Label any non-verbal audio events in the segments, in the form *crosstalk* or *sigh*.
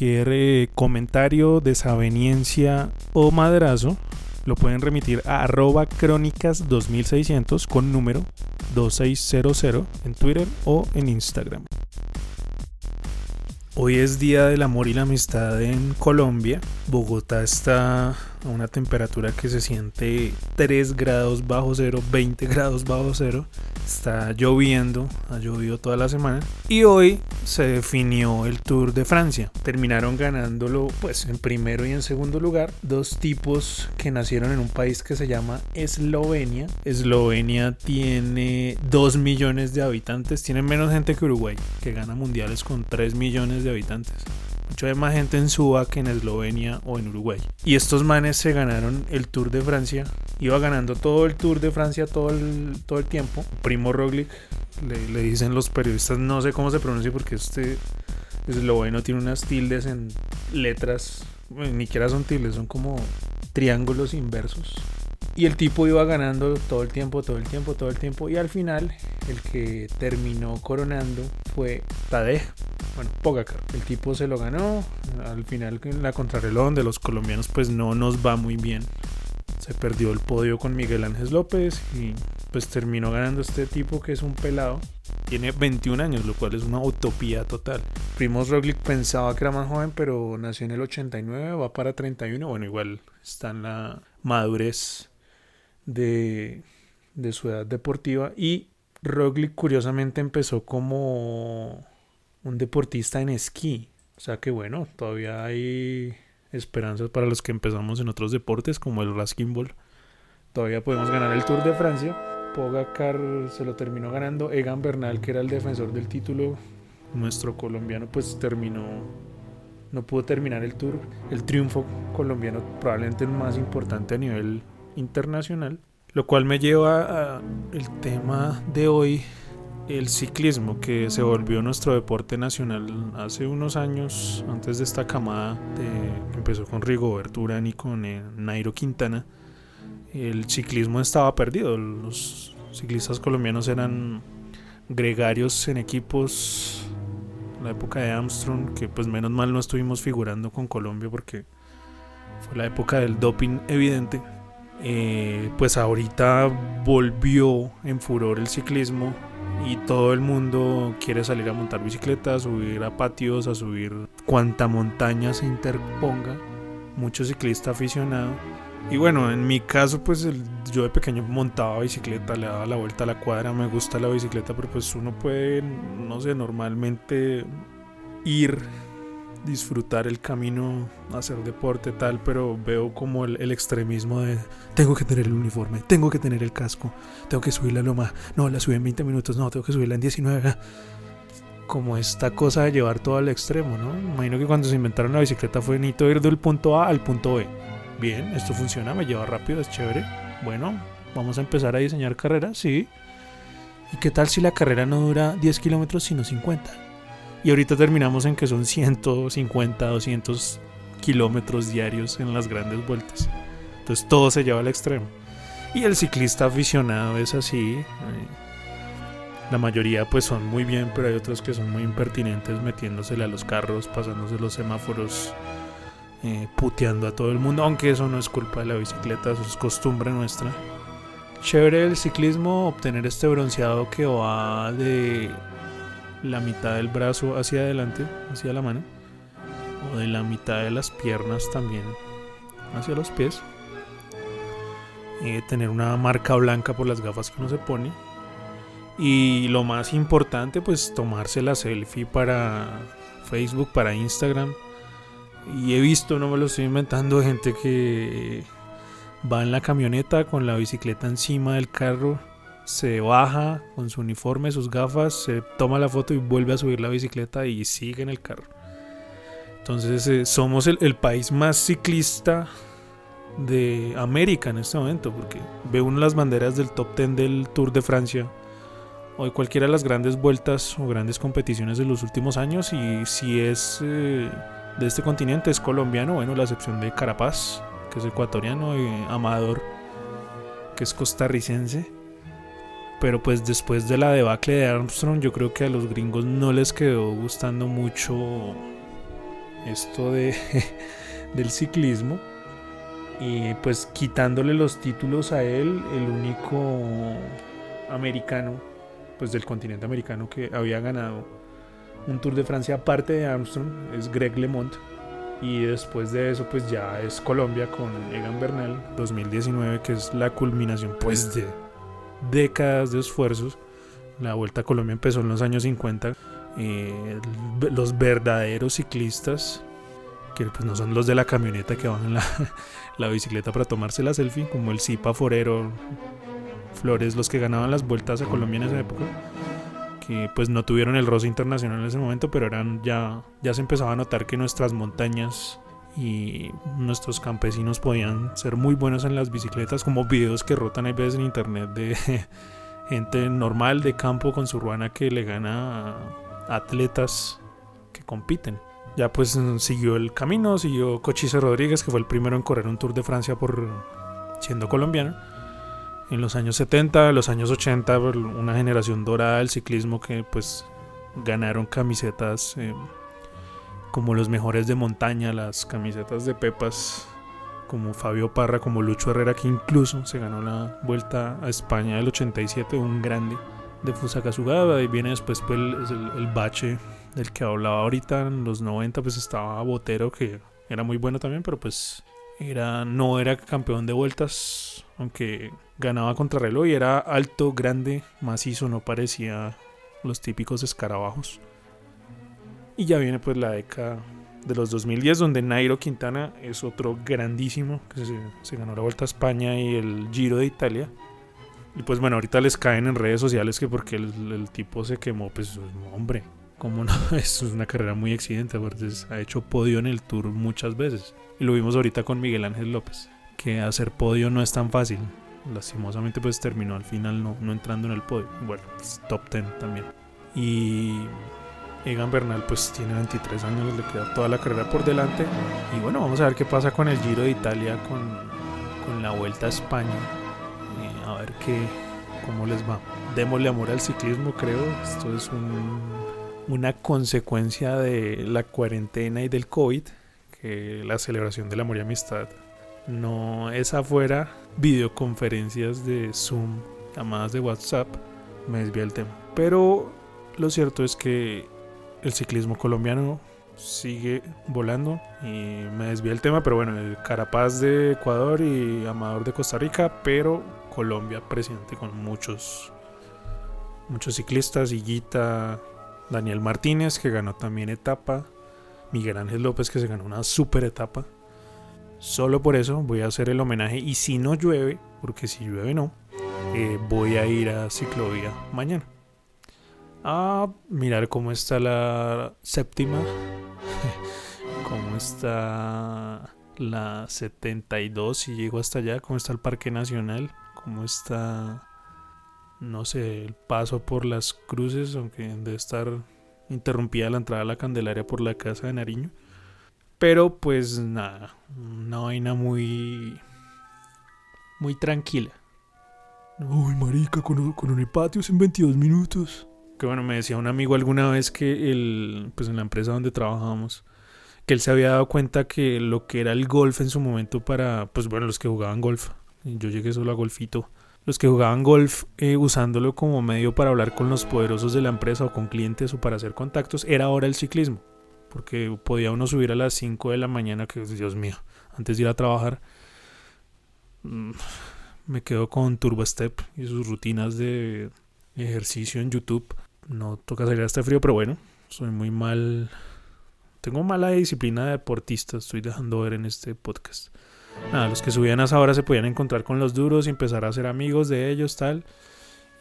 cualquier eh, comentario, desaveniencia o madrazo, lo pueden remitir a arroba crónicas 2600 con número 2600 en Twitter o en Instagram. Hoy es Día del Amor y la Amistad en Colombia. Bogotá está a una temperatura que se siente 3 grados bajo cero, 20 grados bajo cero. Está lloviendo, ha llovido toda la semana. Y hoy se definió el Tour de Francia. Terminaron ganándolo pues en primero y en segundo lugar dos tipos que nacieron en un país que se llama Eslovenia. Eslovenia tiene 2 millones de habitantes, tiene menos gente que Uruguay, que gana mundiales con 3 millones de habitantes. Mucho hay más gente en Suba que en Eslovenia o en Uruguay. Y estos manes se ganaron el Tour de Francia. Iba ganando todo el Tour de Francia todo el, todo el tiempo. Primo Roglic, le, le dicen los periodistas, no sé cómo se pronuncia porque este esloveno tiene unas tildes en letras. Ni siquiera son tildes, son como triángulos inversos. Y el tipo iba ganando todo el tiempo, todo el tiempo, todo el tiempo. Y al final, el que terminó coronando fue Tadej. Bueno, Pogacar. El tipo se lo ganó. Al final, en la contrarreloj de los colombianos, pues no nos va muy bien. Se perdió el podio con Miguel Ángel López y pues terminó ganando este tipo que es un pelado. Tiene 21 años, lo cual es una utopía total. Primos Roglic pensaba que era más joven, pero nació en el 89, va para 31. Bueno, igual está en la madurez de, de su edad deportiva. Y Roglic curiosamente empezó como un deportista en esquí. O sea que bueno, todavía hay esperanzas para los que empezamos en otros deportes como el Raskin Ball. Todavía podemos ganar el Tour de Francia. Pogacar se lo terminó ganando. Egan Bernal, que era el defensor del título, nuestro colombiano, pues terminó, no pudo terminar el Tour. El triunfo colombiano probablemente el más importante a nivel internacional. Lo cual me lleva a el tema de hoy, el ciclismo, que se volvió nuestro deporte nacional hace unos años, antes de esta camada de, empezó con Rigoberto Urán y con eh, Nairo Quintana. El ciclismo estaba perdido, los ciclistas colombianos eran gregarios en equipos, la época de Armstrong, que pues menos mal no estuvimos figurando con Colombia porque fue la época del doping evidente. Eh, pues ahorita volvió en furor el ciclismo y todo el mundo quiere salir a montar bicicleta, a subir a patios, a subir cuanta montaña se interponga. Mucho ciclista aficionado. Y bueno, en mi caso, pues el, yo de pequeño montaba bicicleta, le daba la vuelta a la cuadra, me gusta la bicicleta, pero pues uno puede, no sé, normalmente ir disfrutar el camino, hacer deporte tal, pero veo como el, extremismo de tengo que tener el uniforme, tengo que tener el casco, tengo que subir la loma, no, la subí en 20 minutos, no, tengo que subirla en 19. *laughs* Como esta cosa de llevar todo al extremo, ¿no? Imagino que cuando se inventaron la bicicleta fue necesito ir del punto A al punto B. Bien, esto funciona, me lleva rápido, es chévere. Bueno, vamos a empezar a diseñar carreras, sí. ¿Y qué tal si la carrera no dura 10 kilómetros sino 50? Y ahorita terminamos en que son 150, 200 kilómetros diarios en las grandes vueltas. Entonces todo se lleva al extremo. Y el ciclista aficionado es así. La mayoría pues son muy bien, pero hay otros que son muy impertinentes metiéndosele a los carros, pasándose los semáforos, eh, puteando a todo el mundo. Aunque eso no es culpa de la bicicleta, eso es costumbre nuestra. Chévere el ciclismo, obtener este bronceado que va de la mitad del brazo hacia adelante, hacia la mano, o de la mitad de las piernas también hacia los pies. Eh, tener una marca blanca por las gafas que uno se pone. Y lo más importante, pues tomarse la selfie para Facebook, para Instagram. Y he visto, no me lo estoy inventando, gente que va en la camioneta con la bicicleta encima del carro se baja con su uniforme, sus gafas, se toma la foto y vuelve a subir la bicicleta y sigue en el carro. Entonces eh, somos el, país más ciclista de América en este momento, porque ve uno las banderas del top 10 del Tour de Francia o de cualquiera de las grandes vueltas o grandes competiciones de los últimos años y si es eh, de este continente es colombiano, bueno, la excepción de Carapaz, que es ecuatoriano, Amador, que es costarricense pero pues después de la debacle de Armstrong, yo creo que a los gringos no les quedó gustando mucho esto de, *laughs* del ciclismo. Y pues quitándole los títulos a él, el único americano, pues del continente americano que había ganado un Tour de Francia aparte de Armstrong es Greg LeMond. Y después de eso pues ya es Colombia con Egan Bernal 2019 que es la culminación pues de décadas de esfuerzos. La Vuelta a Colombia empezó en los años 50. Eh, los verdaderos ciclistas que pues no son los de la camioneta que van en la, *laughs* la bicicleta para tomarse la selfie, como el Zipa Forero, Flores, los que ganaban las vueltas a Colombia en esa época, que pues no tuvieron el roce internacional en ese momento, pero eran ya, ya se empezaba a notar que nuestras montañas y nuestros campesinos podían ser muy buenos en las bicicletas, como videos que rotan hay veces en internet de *laughs* gente normal de campo con su ruana que le gana a atletas que compiten ya pues siguió el camino, siguió Cochise Rodríguez, que fue el primero en correr un Tour de Francia por siendo colombiano. En los años 70, los años 80, una generación dorada del ciclismo que pues ganaron camisetas eh, como los mejores de montaña, las camisetas de Pepas, como Fabio Parra, como Lucho Herrera, que incluso se ganó la vuelta a España del 87, un grande de Fusagasugaba, y viene después pues, el, el bache del que hablaba ahorita en los 90 pues estaba Botero que era muy bueno también pero pues era no era campeón de vueltas aunque ganaba contrarreloj y era alto grande macizo no parecía los típicos escarabajos y ya viene pues la década de los 2010 donde Nairo Quintana es otro grandísimo que se, ganó la Vuelta a España y el Giro de Italia y pues bueno ahorita les caen en redes sociales que porque el, el tipo se quemó pues hombre como no, *laughs* es una carrera muy exigente, ha hecho podio en el Tour muchas veces. Y lo vimos ahorita con Miguel Ángel López, que hacer podio no es tan fácil. Lastimosamente pues terminó al final no, no entrando en el podio. Bueno, pues, top 10 también. Y Egan Bernal pues tiene 23 años, le queda toda la carrera por delante. Y bueno, vamos a ver qué pasa con el Giro de Italia, con, con la Vuelta a España. Eh, a ver qué, cómo les va. Démosle amor al ciclismo, creo. Esto es un una consecuencia de la cuarentena y del COVID, que la celebración del amor y amistad no es afuera, videoconferencias de Zoom, llamadas de WhatsApp, me desvía el tema. Pero lo cierto es que el ciclismo colombiano sigue volando y me desvía el tema, pero bueno, el Carapaz de Ecuador y Amador de Costa Rica, pero Colombia presente con muchos muchos ciclistas, Higuita, Daniel Martínez, que ganó también etapa. Miguel Ángel López, que se ganó una super etapa. Solo por eso voy a hacer el homenaje. Y si no llueve, porque si llueve no, eh, voy a ir a ciclovía mañana. A mirar cómo está la séptima. *laughs* cómo está la 72 si llego hasta allá. Cómo está el Parque Nacional. Cómo está no sé, el paso por las cruces, aunque debe estar interrumpida la entrada a la Candelaria por la casa de Nariño. Pero pues nada, una vaina muy... muy tranquila. Uy, marica, con, un patio en 22 minutos. Que bueno, me decía un amigo alguna vez que el, pues en la empresa donde trabajábamos, que él se había dado cuenta que lo que era el golf en su momento para, pues bueno, los que jugaban golf. Yo llegué solo a golfito los que jugaban golf eh, usándolo como medio para hablar con los poderosos de la empresa o con clientes o para hacer contactos, era ahora el ciclismo. Porque podía uno subir a las 5 de la mañana, que Dios mío, antes de ir a trabajar, mm, me quedo con Turbo Step y sus rutinas de ejercicio en YouTube. No toca salir a este frío, pero bueno, soy muy mal. Tengo mala disciplina de deportista, estoy dejando ver en este podcast nada, los que subían a esa hora se podían encontrar con los duros y empezar a ser amigos de ellos, tal.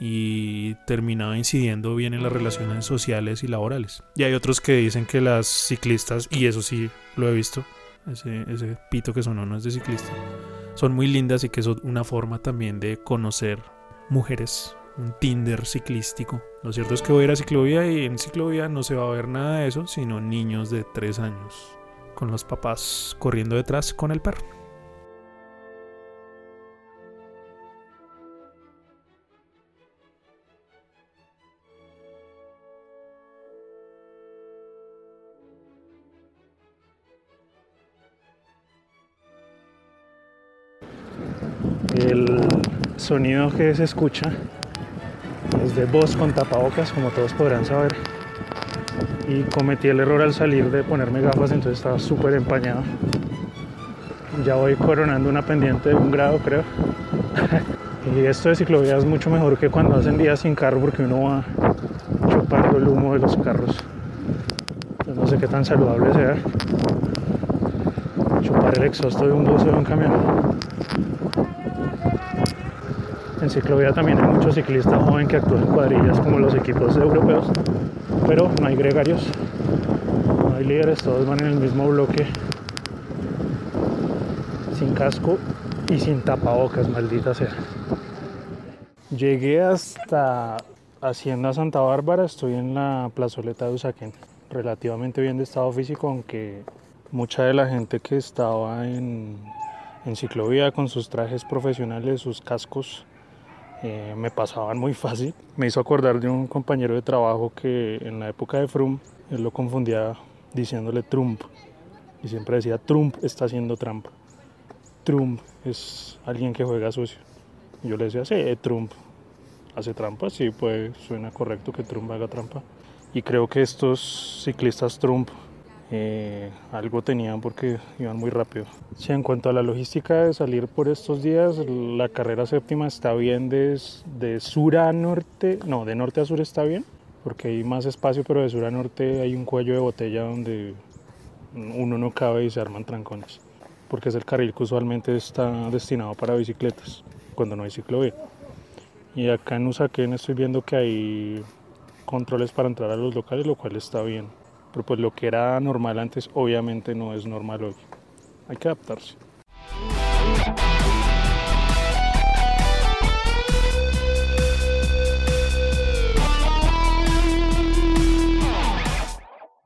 Y terminaba incidiendo bien en las relaciones sociales y laborales. Y hay otros que dicen que las ciclistas, y eso sí lo he visto, ese, ese pito que sonó no es de ciclista, son muy lindas y que es una forma también de conocer mujeres, un Tinder ciclístico. Lo cierto es que voy a ir a ciclovía y en ciclovía no se va a ver nada de eso, sino niños de 3 años con los papás corriendo detrás con el perro. El sonido que se escucha es de voz con tapabocas, como todos podrán saber. Y cometí el error al salir de ponerme gafas, entonces estaba súper empañado. Ya voy coronando una pendiente de un grado, creo. *laughs* y esto de ciclovía es mucho mejor que cuando hacen días sin carro porque uno va chupando el humo de los carros. no sé qué tan saludable sea chupar el exhausto de un bus o de un camión. En ciclovía también hay muchos ciclistas jóvenes que actúan en cuadrillas como los equipos europeos, pero no hay gregarios, no hay líderes, todos van en el mismo bloque, sin casco y sin tapabocas, maldita sea. Llegué hasta Hacienda Santa Bárbara, estoy en la plazoleta de Usaquén, relativamente bien de estado físico, aunque mucha de la gente que estaba en, ciclovía con sus trajes profesionales, sus cascos, eh, me pasaban muy fácil. Me hizo acordar de un compañero de trabajo que en la época de Frum, él lo confundía diciéndole Trump. Y siempre decía, Trump está haciendo trampa. Trump es alguien que juega sucio. Y yo le decía, sí, Trump hace trampa, sí, pues suena correcto que Trump haga trampa. Y creo que estos ciclistas Trump eh, algo tenían porque iban muy rápido. Sí, en cuanto a la logística de salir por estos días, la carrera séptima está bien de, de sur a norte, no, de norte a sur está bien, porque hay más espacio, pero de sur a norte hay un cuello de botella donde uno no cabe y se arman trancones, porque es el carril que usualmente está destinado para bicicletas, cuando no hay ciclovía. Y acá en Usaquén estoy viendo que hay controles para entrar a los locales, lo cual está bien. Pero pues lo que era normal antes obviamente no es normal hoy. Hay que adaptarse.